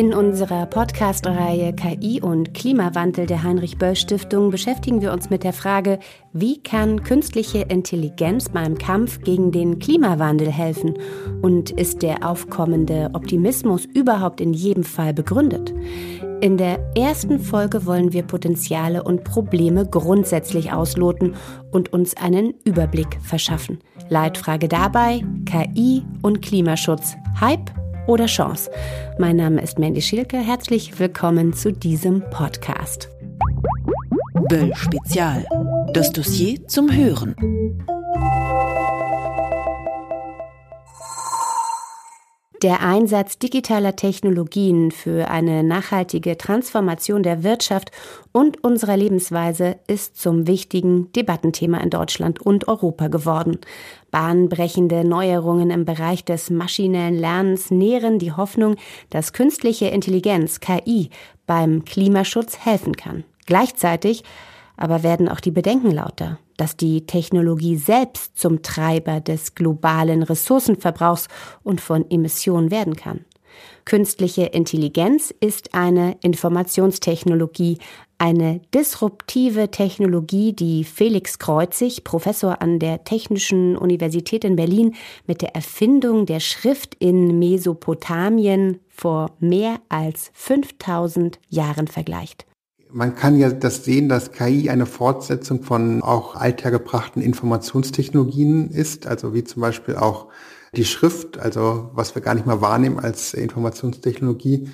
In unserer Podcast-Reihe KI und Klimawandel der Heinrich-Böll-Stiftung beschäftigen wir uns mit der Frage, wie kann künstliche Intelligenz beim Kampf gegen den Klimawandel helfen? Und ist der aufkommende Optimismus überhaupt in jedem Fall begründet? In der ersten Folge wollen wir Potenziale und Probleme grundsätzlich ausloten und uns einen Überblick verschaffen. Leitfrage dabei KI und Klimaschutz. Hype oder Chance. Mein Name ist Mandy Schielke. Herzlich willkommen zu diesem Podcast. Böll Spezial. Das Dossier zum Hören. Der Einsatz digitaler Technologien für eine nachhaltige Transformation der Wirtschaft und unserer Lebensweise ist zum wichtigen Debattenthema in Deutschland und Europa geworden. Bahnbrechende Neuerungen im Bereich des maschinellen Lernens nähren die Hoffnung, dass künstliche Intelligenz KI beim Klimaschutz helfen kann. Gleichzeitig aber werden auch die Bedenken lauter, dass die Technologie selbst zum Treiber des globalen Ressourcenverbrauchs und von Emissionen werden kann. Künstliche Intelligenz ist eine Informationstechnologie, eine disruptive Technologie, die Felix Kreuzig, Professor an der Technischen Universität in Berlin, mit der Erfindung der Schrift in Mesopotamien vor mehr als 5000 Jahren vergleicht. Man kann ja das sehen, dass KI eine Fortsetzung von auch althergebrachten Informationstechnologien ist, also wie zum Beispiel auch die Schrift, also was wir gar nicht mal wahrnehmen als Informationstechnologie.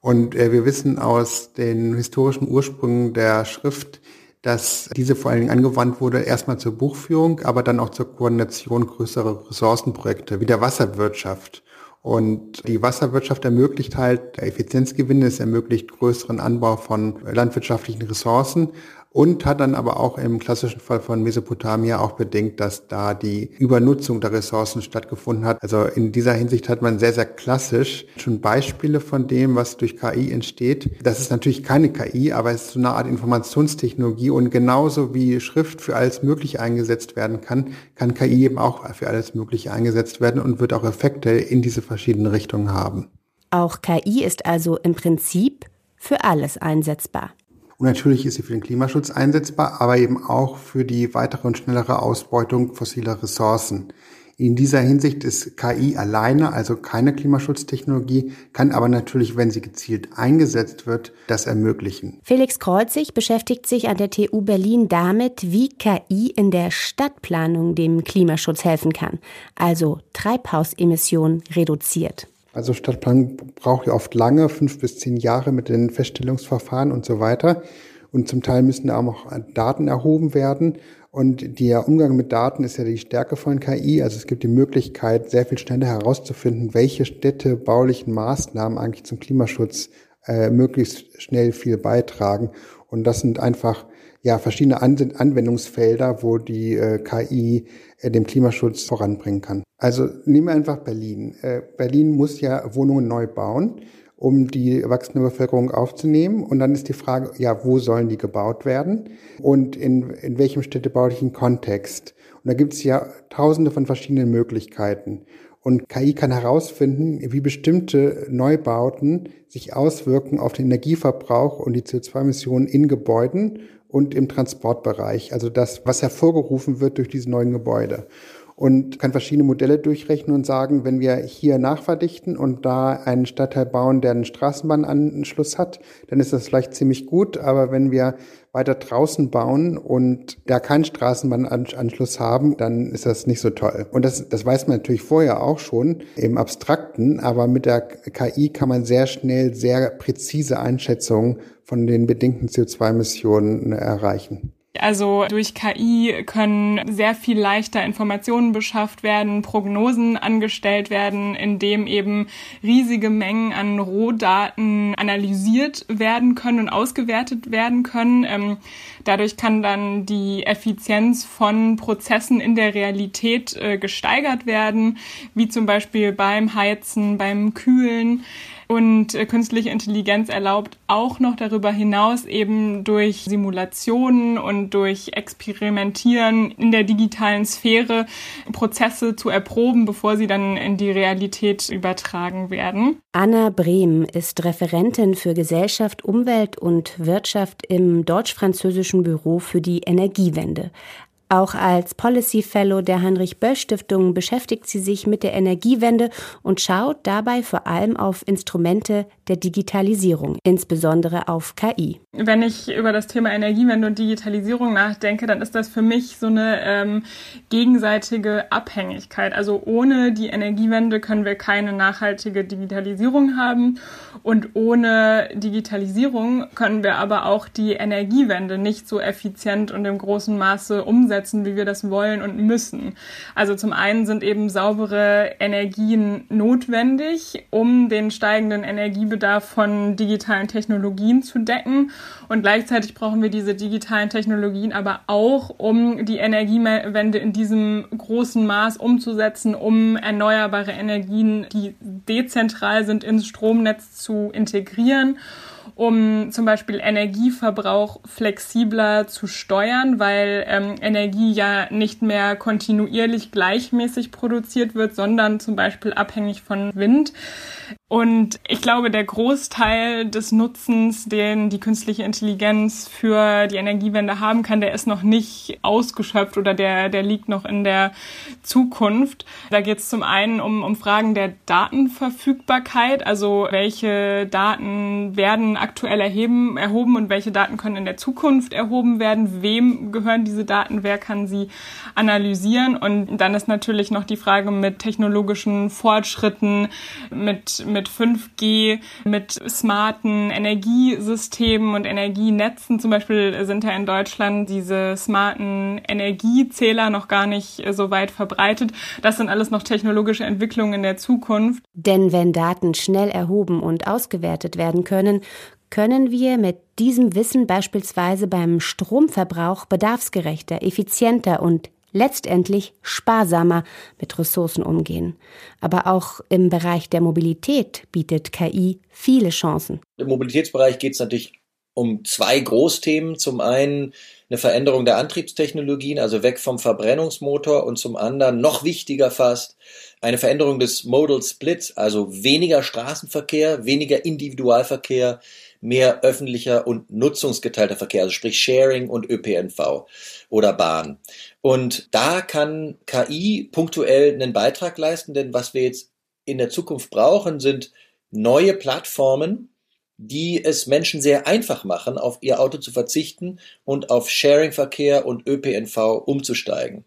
Und äh, wir wissen aus den historischen Ursprüngen der Schrift, dass diese vor allen Dingen angewandt wurde, erstmal zur Buchführung, aber dann auch zur Koordination größerer Ressourcenprojekte, wie der Wasserwirtschaft. Und die Wasserwirtschaft ermöglicht halt Effizienzgewinne, es ermöglicht größeren Anbau von landwirtschaftlichen Ressourcen und hat dann aber auch im klassischen Fall von Mesopotamia auch bedingt, dass da die Übernutzung der Ressourcen stattgefunden hat. Also in dieser Hinsicht hat man sehr, sehr klassisch schon Beispiele von dem, was durch KI entsteht. Das ist natürlich keine KI, aber es ist so eine Art Informationstechnologie und genauso wie Schrift für alles Mögliche eingesetzt werden kann, kann KI eben auch für alles Mögliche eingesetzt werden und wird auch Effekte in diese verschiedenen Richtungen haben. Auch KI ist also im Prinzip für alles einsetzbar. Und natürlich ist sie für den Klimaschutz einsetzbar, aber eben auch für die weitere und schnellere Ausbeutung fossiler Ressourcen. In dieser Hinsicht ist KI alleine, also keine Klimaschutztechnologie, kann aber natürlich, wenn sie gezielt eingesetzt wird, das ermöglichen. Felix Kreuzig beschäftigt sich an der TU Berlin damit, wie KI in der Stadtplanung dem Klimaschutz helfen kann, also Treibhausemissionen reduziert. Also Stadtplanung braucht ja oft lange, fünf bis zehn Jahre mit den Feststellungsverfahren und so weiter. Und zum Teil müssen da auch noch Daten erhoben werden. Und der Umgang mit Daten ist ja die Stärke von KI. Also es gibt die Möglichkeit, sehr viel schneller herauszufinden, welche städtebaulichen Maßnahmen eigentlich zum Klimaschutz äh, möglichst schnell viel beitragen. Und das sind einfach ja verschiedene Anwendungsfelder, wo die äh, KI äh, dem Klimaschutz voranbringen kann. Also nehmen wir einfach Berlin. Äh, Berlin muss ja Wohnungen neu bauen, um die wachsende Bevölkerung aufzunehmen. Und dann ist die Frage, ja, wo sollen die gebaut werden und in, in welchem städtebaulichen Kontext? Und da gibt es ja tausende von verschiedenen Möglichkeiten. Und KI kann herausfinden, wie bestimmte Neubauten sich auswirken auf den Energieverbrauch und die CO2-Emissionen in Gebäuden und im Transportbereich. Also das, was hervorgerufen wird durch diese neuen Gebäude und kann verschiedene Modelle durchrechnen und sagen, wenn wir hier nachverdichten und da einen Stadtteil bauen, der einen Straßenbahnanschluss hat, dann ist das vielleicht ziemlich gut. Aber wenn wir weiter draußen bauen und da keinen Straßenbahnanschluss haben, dann ist das nicht so toll. Und das, das weiß man natürlich vorher auch schon im Abstrakten, aber mit der KI kann man sehr schnell sehr präzise Einschätzungen von den bedingten CO2-Emissionen erreichen. Also durch KI können sehr viel leichter Informationen beschafft werden, Prognosen angestellt werden, indem eben riesige Mengen an Rohdaten analysiert werden können und ausgewertet werden können. Ähm, dadurch kann dann die Effizienz von Prozessen in der Realität äh, gesteigert werden, wie zum Beispiel beim Heizen, beim Kühlen. Und äh, künstliche Intelligenz erlaubt auch noch darüber hinaus eben durch Simulationen und durch Experimentieren in der digitalen Sphäre Prozesse zu erproben, bevor sie dann in die Realität übertragen werden. Anna Brehm ist Referentin für Gesellschaft, Umwelt und Wirtschaft im deutsch-französischen Büro für die Energiewende. Auch als Policy Fellow der Heinrich Böll Stiftung beschäftigt sie sich mit der Energiewende und schaut dabei vor allem auf Instrumente der Digitalisierung, insbesondere auf KI. Wenn ich über das Thema Energiewende und Digitalisierung nachdenke, dann ist das für mich so eine ähm, gegenseitige Abhängigkeit. Also ohne die Energiewende können wir keine nachhaltige Digitalisierung haben und ohne Digitalisierung können wir aber auch die Energiewende nicht so effizient und im großen Maße umsetzen umsetzen, wie wir das wollen und müssen. Also zum einen sind eben saubere Energien notwendig, um den steigenden Energiebedarf von digitalen Technologien zu decken. Und gleichzeitig brauchen wir diese digitalen Technologien aber auch, um die Energiewende in diesem großen Maß umzusetzen, um erneuerbare Energien, die dezentral sind, ins Stromnetz zu integrieren um zum Beispiel Energieverbrauch flexibler zu steuern, weil ähm, Energie ja nicht mehr kontinuierlich gleichmäßig produziert wird, sondern zum Beispiel abhängig von Wind. Und ich glaube, der Großteil des Nutzens, den die künstliche Intelligenz für die Energiewende haben kann, der ist noch nicht ausgeschöpft oder der, der liegt noch in der Zukunft. Da geht es zum einen um, um Fragen der Datenverfügbarkeit, also welche Daten werden aktuell erheben, erhoben und welche Daten können in der Zukunft erhoben werden, wem gehören diese Daten, wer kann sie analysieren. Und dann ist natürlich noch die Frage mit technologischen Fortschritten, mit, mit 5G, mit smarten Energiesystemen und Energienetzen. Zum Beispiel sind ja in Deutschland diese smarten Energiezähler noch gar nicht so weit verbreitet. Das sind alles noch technologische Entwicklungen in der Zukunft. Denn wenn Daten schnell erhoben und ausgewertet werden können, können wir mit diesem Wissen beispielsweise beim Stromverbrauch bedarfsgerechter, effizienter und letztendlich sparsamer mit Ressourcen umgehen. Aber auch im Bereich der Mobilität bietet KI viele Chancen. Im Mobilitätsbereich geht es natürlich um zwei Großthemen. Zum einen eine Veränderung der Antriebstechnologien, also weg vom Verbrennungsmotor und zum anderen, noch wichtiger fast, eine Veränderung des Modal Splits, also weniger Straßenverkehr, weniger Individualverkehr, mehr öffentlicher und nutzungsgeteilter Verkehr, also sprich Sharing und ÖPNV oder Bahn. Und da kann KI punktuell einen Beitrag leisten, denn was wir jetzt in der Zukunft brauchen, sind neue Plattformen, die es Menschen sehr einfach machen, auf ihr Auto zu verzichten und auf Sharing-Verkehr und ÖPNV umzusteigen.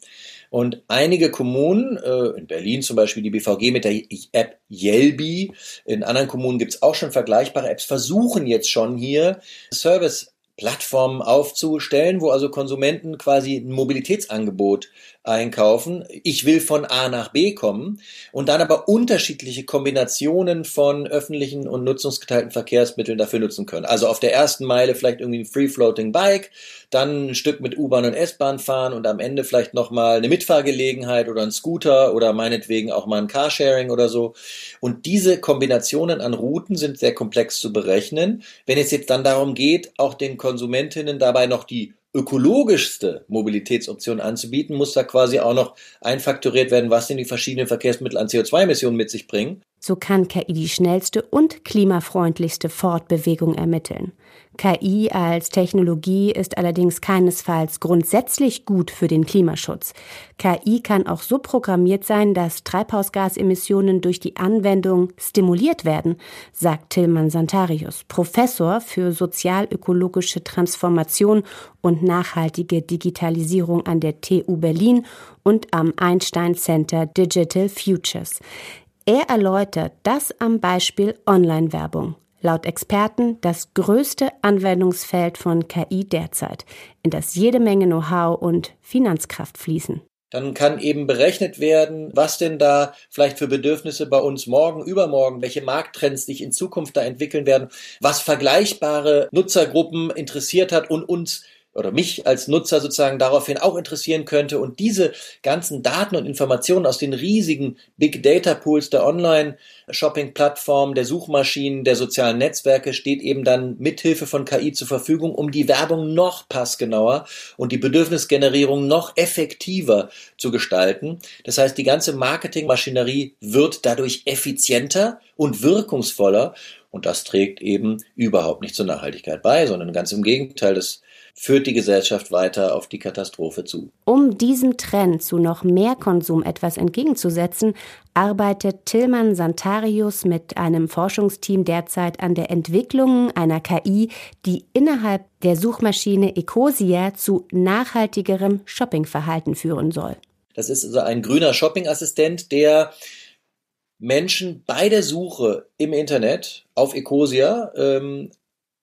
Und einige Kommunen, äh, in Berlin zum Beispiel die BVG mit der App Yelby, in anderen Kommunen gibt es auch schon vergleichbare Apps, versuchen jetzt schon hier Service Plattformen aufzustellen, wo also Konsumenten quasi ein Mobilitätsangebot einkaufen. Ich will von A nach B kommen und dann aber unterschiedliche Kombinationen von öffentlichen und nutzungsgeteilten Verkehrsmitteln dafür nutzen können. Also auf der ersten Meile vielleicht irgendwie ein Free-Floating Bike, dann ein Stück mit U-Bahn und S-Bahn fahren und am Ende vielleicht nochmal eine Mitfahrgelegenheit oder ein Scooter oder meinetwegen auch mal ein Carsharing oder so. Und diese Kombinationen an Routen sind sehr komplex zu berechnen. Wenn es jetzt dann darum geht, auch den Konsumentinnen dabei noch die ökologischste Mobilitätsoption anzubieten, muss da quasi auch noch einfaktoriert werden, was denn die verschiedenen Verkehrsmittel an CO2-Emissionen mit sich bringen. So kann KI die schnellste und klimafreundlichste Fortbewegung ermitteln. KI als Technologie ist allerdings keinesfalls grundsätzlich gut für den Klimaschutz. KI kann auch so programmiert sein, dass Treibhausgasemissionen durch die Anwendung stimuliert werden, sagt Tilman Santarius, Professor für sozialökologische Transformation und nachhaltige Digitalisierung an der TU Berlin und am Einstein Center Digital Futures. Er erläutert das am Beispiel Online-Werbung. Laut Experten das größte Anwendungsfeld von KI derzeit, in das jede Menge Know-how und Finanzkraft fließen. Dann kann eben berechnet werden, was denn da vielleicht für Bedürfnisse bei uns morgen, übermorgen, welche Markttrends sich in Zukunft da entwickeln werden, was vergleichbare Nutzergruppen interessiert hat und uns oder mich als Nutzer sozusagen daraufhin auch interessieren könnte. Und diese ganzen Daten und Informationen aus den riesigen Big Data Pools der Online-Shopping-Plattformen, der Suchmaschinen, der sozialen Netzwerke steht eben dann mithilfe von KI zur Verfügung, um die Werbung noch passgenauer und die Bedürfnisgenerierung noch effektiver zu gestalten. Das heißt, die ganze Marketingmaschinerie wird dadurch effizienter und wirkungsvoller. Und das trägt eben überhaupt nicht zur Nachhaltigkeit bei, sondern ganz im Gegenteil, das führt die Gesellschaft weiter auf die Katastrophe zu. Um diesem Trend zu noch mehr Konsum etwas entgegenzusetzen, arbeitet Tillmann Santarius mit einem Forschungsteam derzeit an der Entwicklung einer KI, die innerhalb der Suchmaschine Ecosia zu nachhaltigerem Shoppingverhalten führen soll. Das ist also ein grüner Shoppingassistent, der Menschen bei der Suche im Internet auf Ecosia ähm,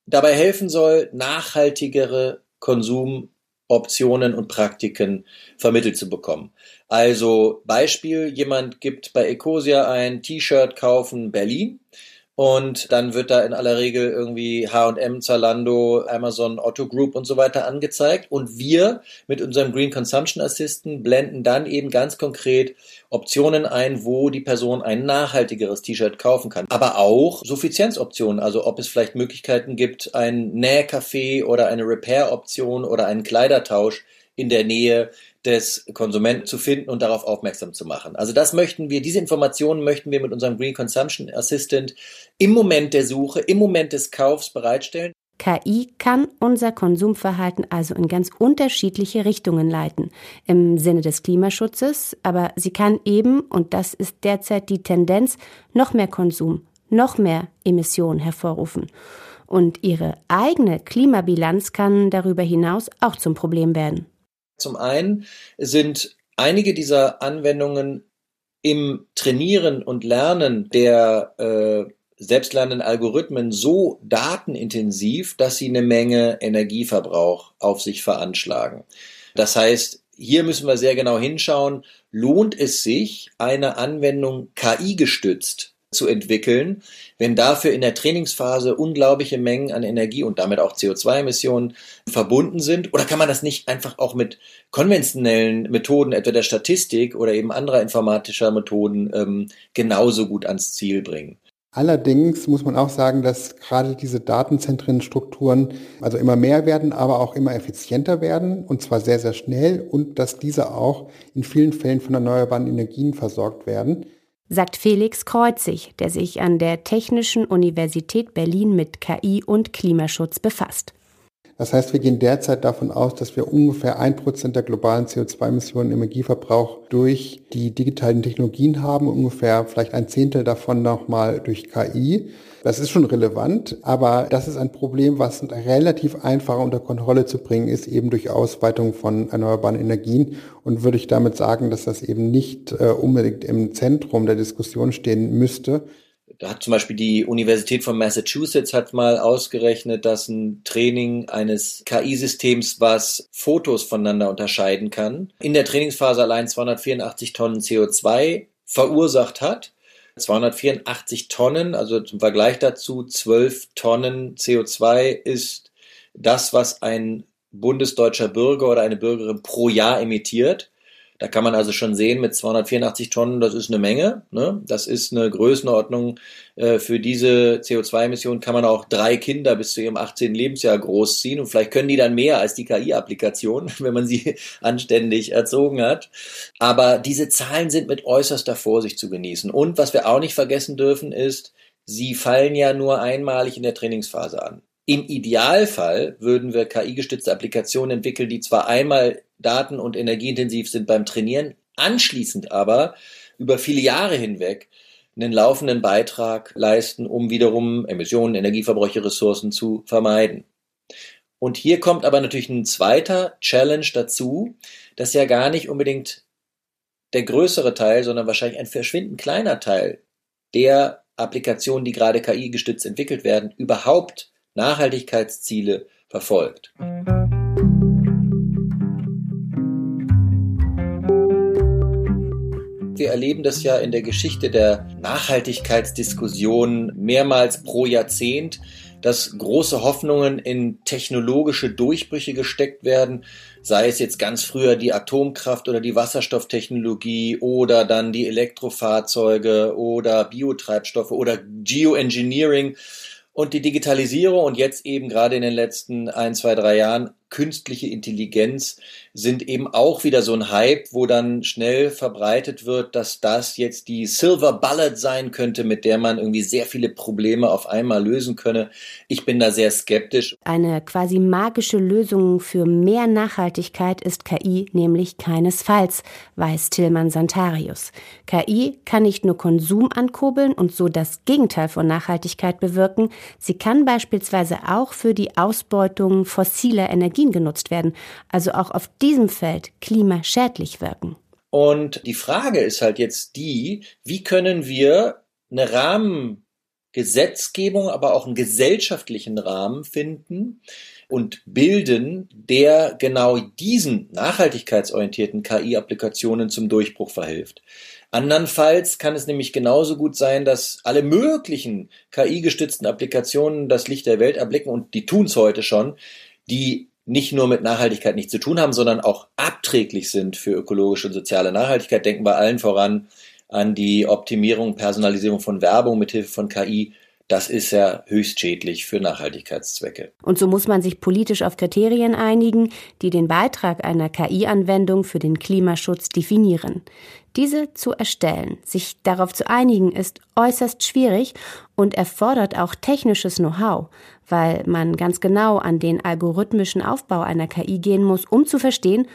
dabei helfen soll, nachhaltigere Konsumoptionen und Praktiken vermittelt zu bekommen. Also Beispiel, jemand gibt bei Ecosia ein T-Shirt kaufen Berlin und dann wird da in aller Regel irgendwie H&M, Zalando, Amazon, Otto Group und so weiter angezeigt. Und wir mit unserem Green Consumption Assistant blenden dann eben ganz konkret Optionen ein, wo die Person ein nachhaltigeres T-Shirt kaufen kann. Aber auch Suffizienzoptionen, also ob es vielleicht Möglichkeiten gibt, ein Nähcafé oder eine Repair-Option oder einen Kleidertausch in der Nähe des Konsumenten zu finden und darauf aufmerksam zu machen. Also das möchten wir, diese Informationen möchten wir mit unserem Green Consumption Assistant im Moment der Suche, im Moment des Kaufs bereitstellen. KI kann unser Konsumverhalten also in ganz unterschiedliche Richtungen leiten, im Sinne des Klimaschutzes, aber sie kann eben, und das ist derzeit die Tendenz, noch mehr Konsum, noch mehr Emissionen hervorrufen. Und ihre eigene Klimabilanz kann darüber hinaus auch zum Problem werden. Zum einen sind einige dieser Anwendungen im Trainieren und Lernen der äh, selbstlernenden Algorithmen so datenintensiv, dass sie eine Menge Energieverbrauch auf sich veranschlagen. Das heißt, hier müssen wir sehr genau hinschauen, lohnt es sich, eine Anwendung KI gestützt zu entwickeln, wenn dafür in der Trainingsphase unglaubliche Mengen an Energie und damit auch CO2-Emissionen verbunden sind? Oder kann man das nicht einfach auch mit konventionellen Methoden, etwa der Statistik oder eben anderer informatischer Methoden, ähm, genauso gut ans Ziel bringen? Allerdings muss man auch sagen, dass gerade diese Datenzentrenstrukturen also immer mehr werden, aber auch immer effizienter werden und zwar sehr, sehr schnell und dass diese auch in vielen Fällen von erneuerbaren Energien versorgt werden sagt Felix Kreuzig, der sich an der Technischen Universität Berlin mit KI und Klimaschutz befasst. Das heißt, wir gehen derzeit davon aus, dass wir ungefähr ein Prozent der globalen CO2-Emissionen im Energieverbrauch durch die digitalen Technologien haben, ungefähr vielleicht ein Zehntel davon nochmal durch KI. Das ist schon relevant, aber das ist ein Problem, was relativ einfach unter Kontrolle zu bringen ist, eben durch Ausweitung von erneuerbaren Energien. Und würde ich damit sagen, dass das eben nicht äh, unbedingt im Zentrum der Diskussion stehen müsste. Da hat zum Beispiel die Universität von Massachusetts hat mal ausgerechnet, dass ein Training eines KI-Systems, was Fotos voneinander unterscheiden kann, in der Trainingsphase allein 284 Tonnen CO2 verursacht hat 284 Tonnen, also zum Vergleich dazu 12 Tonnen CO2 ist das, was ein bundesdeutscher Bürger oder eine Bürgerin pro Jahr emittiert. Da kann man also schon sehen, mit 284 Tonnen, das ist eine Menge. Ne? Das ist eine Größenordnung. Äh, für diese CO2-Emissionen kann man auch drei Kinder bis zu ihrem 18. Lebensjahr großziehen. Und vielleicht können die dann mehr als die KI-Applikation, wenn man sie anständig erzogen hat. Aber diese Zahlen sind mit äußerster Vorsicht zu genießen. Und was wir auch nicht vergessen dürfen, ist, sie fallen ja nur einmalig in der Trainingsphase an. Im Idealfall würden wir KI-gestützte Applikationen entwickeln, die zwar einmal daten- und energieintensiv sind beim Trainieren, anschließend aber über viele Jahre hinweg einen laufenden Beitrag leisten, um wiederum Emissionen, Energieverbräuche, Ressourcen zu vermeiden. Und hier kommt aber natürlich ein zweiter Challenge dazu, dass ja gar nicht unbedingt der größere Teil, sondern wahrscheinlich ein verschwindend kleiner Teil der Applikationen, die gerade KI gestützt entwickelt werden, überhaupt Nachhaltigkeitsziele verfolgt. Wir erleben das ja in der Geschichte der Nachhaltigkeitsdiskussion mehrmals pro Jahrzehnt, dass große Hoffnungen in technologische Durchbrüche gesteckt werden, sei es jetzt ganz früher die Atomkraft oder die Wasserstofftechnologie oder dann die Elektrofahrzeuge oder Biotreibstoffe oder Geoengineering und die Digitalisierung und jetzt eben gerade in den letzten ein, zwei, drei Jahren künstliche Intelligenz sind eben auch wieder so ein Hype, wo dann schnell verbreitet wird, dass das jetzt die Silver Bullet sein könnte, mit der man irgendwie sehr viele Probleme auf einmal lösen könne. Ich bin da sehr skeptisch. Eine quasi magische Lösung für mehr Nachhaltigkeit ist KI nämlich keinesfalls, weiß Tillmann Santarius. KI kann nicht nur Konsum ankurbeln und so das Gegenteil von Nachhaltigkeit bewirken, sie kann beispielsweise auch für die Ausbeutung fossiler Energien genutzt werden, also auch auf diesem Feld klimaschädlich wirken. Und die Frage ist halt jetzt die, wie können wir eine Rahmengesetzgebung, aber auch einen gesellschaftlichen Rahmen finden und bilden, der genau diesen nachhaltigkeitsorientierten KI-Applikationen zum Durchbruch verhilft. Andernfalls kann es nämlich genauso gut sein, dass alle möglichen KI-gestützten Applikationen das Licht der Welt erblicken und die tun es heute schon, die nicht nur mit Nachhaltigkeit nichts zu tun haben, sondern auch abträglich sind für ökologische und soziale Nachhaltigkeit. Denken wir allen voran an die Optimierung, Personalisierung von Werbung mithilfe von KI. Das ist ja höchst schädlich für Nachhaltigkeitszwecke. Und so muss man sich politisch auf Kriterien einigen, die den Beitrag einer KI-Anwendung für den Klimaschutz definieren. Diese zu erstellen, sich darauf zu einigen, ist äußerst schwierig und erfordert auch technisches Know-how, weil man ganz genau an den algorithmischen Aufbau einer KI gehen muss, um zu verstehen,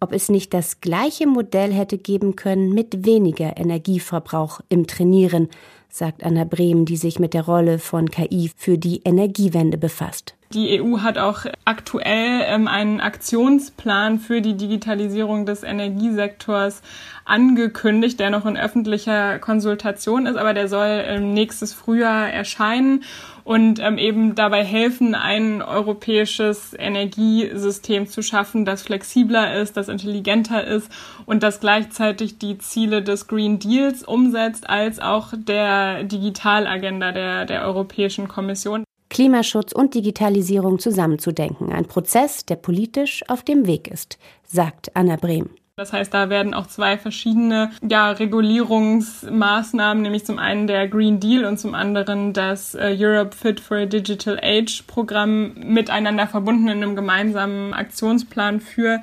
ob es nicht das gleiche Modell hätte geben können mit weniger Energieverbrauch im Trainieren, sagt Anna Brehm, die sich mit der Rolle von KI für die Energiewende befasst. Die EU hat auch aktuell ähm, einen Aktionsplan für die Digitalisierung des Energiesektors angekündigt, der noch in öffentlicher Konsultation ist, aber der soll ähm, nächstes Frühjahr erscheinen und ähm, eben dabei helfen, ein europäisches Energiesystem zu schaffen, das flexibler ist, das intelligenter ist und das gleichzeitig die Ziele des Green Deals umsetzt, als auch der Digitalagenda der, der Europäischen Kommission. Klimaschutz und Digitalisierung zusammenzudenken, ein Prozess, der politisch auf dem Weg ist, sagt Anna Brehm. Das heißt, da werden auch zwei verschiedene ja, Regulierungsmaßnahmen, nämlich zum einen der Green Deal und zum anderen das äh, Europe Fit for a Digital Age Programm miteinander verbunden in einem gemeinsamen Aktionsplan für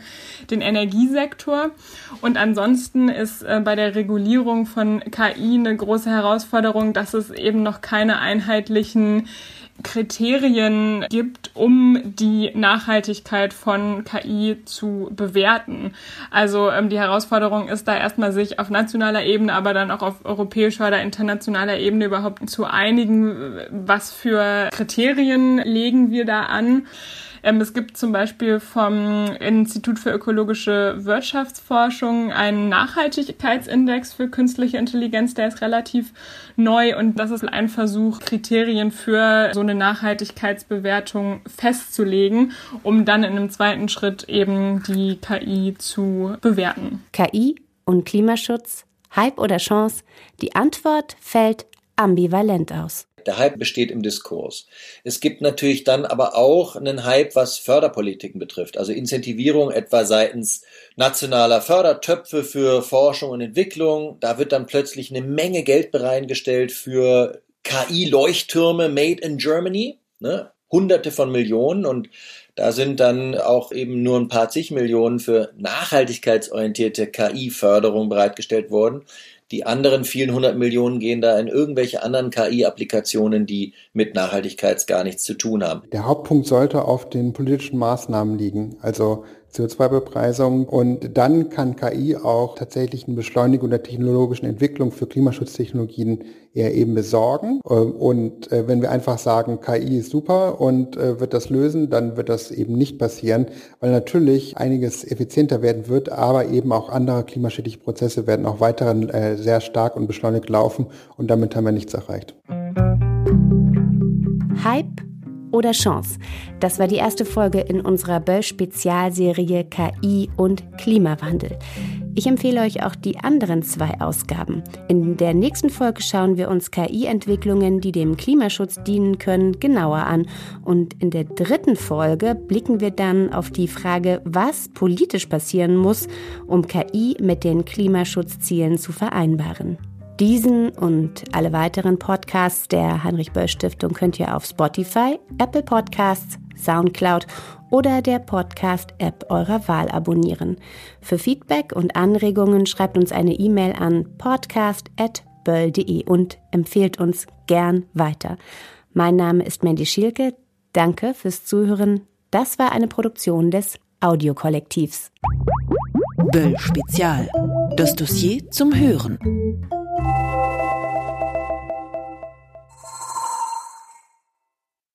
den Energiesektor. Und ansonsten ist äh, bei der Regulierung von KI eine große Herausforderung, dass es eben noch keine einheitlichen Kriterien gibt, um die Nachhaltigkeit von KI zu bewerten. Also ähm, die Herausforderung ist da erstmal sich auf nationaler Ebene, aber dann auch auf europäischer oder internationaler Ebene überhaupt zu einigen, was für Kriterien legen wir da an. Ähm, es gibt zum Beispiel vom Institut für ökologische Wirtschaftsforschung einen Nachhaltigkeitsindex für künstliche Intelligenz, der ist relativ neu und das ist ein Versuch, Kriterien für so eine Nachhaltigkeitsbewertung festzulegen, um dann in einem zweiten Schritt eben die KI zu bewerten. KI und Klimaschutz, Hype oder Chance? Die Antwort fällt ambivalent aus. Der Hype besteht im Diskurs. Es gibt natürlich dann aber auch einen Hype, was Förderpolitiken betrifft, also Incentivierung etwa seitens nationaler Fördertöpfe für Forschung und Entwicklung. Da wird dann plötzlich eine Menge Geld bereitgestellt für KI-Leuchttürme made in Germany, ne? Hunderte von Millionen und da sind dann auch eben nur ein paar zig Millionen für nachhaltigkeitsorientierte KI-Förderung bereitgestellt worden. Die anderen vielen hundert Millionen gehen da in irgendwelche anderen KI-Applikationen, die mit Nachhaltigkeit gar nichts zu tun haben. Der Hauptpunkt sollte auf den politischen Maßnahmen liegen. Also CO2-Bepreisung. Und dann kann KI auch tatsächlich eine Beschleunigung der technologischen Entwicklung für Klimaschutztechnologien eher eben besorgen. Ähm, und äh, wenn wir einfach sagen, KI ist super und äh, wird das lösen, dann wird das eben nicht passieren, weil natürlich einiges effizienter werden wird, aber eben auch andere klimaschädliche Prozesse werden auch weiterhin äh, sehr stark und beschleunigt laufen und damit haben wir nichts erreicht. Hype oder Chance? Das war die erste Folge in unserer Böll-Spezialserie KI und Klimawandel. Ich empfehle euch auch die anderen zwei Ausgaben. In der nächsten Folge schauen wir uns KI-Entwicklungen, die dem Klimaschutz dienen können, genauer an. Und in der dritten Folge blicken wir dann auf die Frage, was politisch passieren muss, um KI mit den Klimaschutzzielen zu vereinbaren. Diesen und alle weiteren Podcasts der Heinrich Böll Stiftung könnt ihr auf Spotify, Apple Podcasts, Soundcloud oder der Podcast-App eurer Wahl abonnieren. Für Feedback und Anregungen schreibt uns eine E-Mail an podcast.böll.de und empfehlt uns gern weiter. Mein Name ist Mandy Schielke. Danke fürs Zuhören. Das war eine Produktion des Audiokollektivs. Böll Spezial. Das Dossier zum Hören.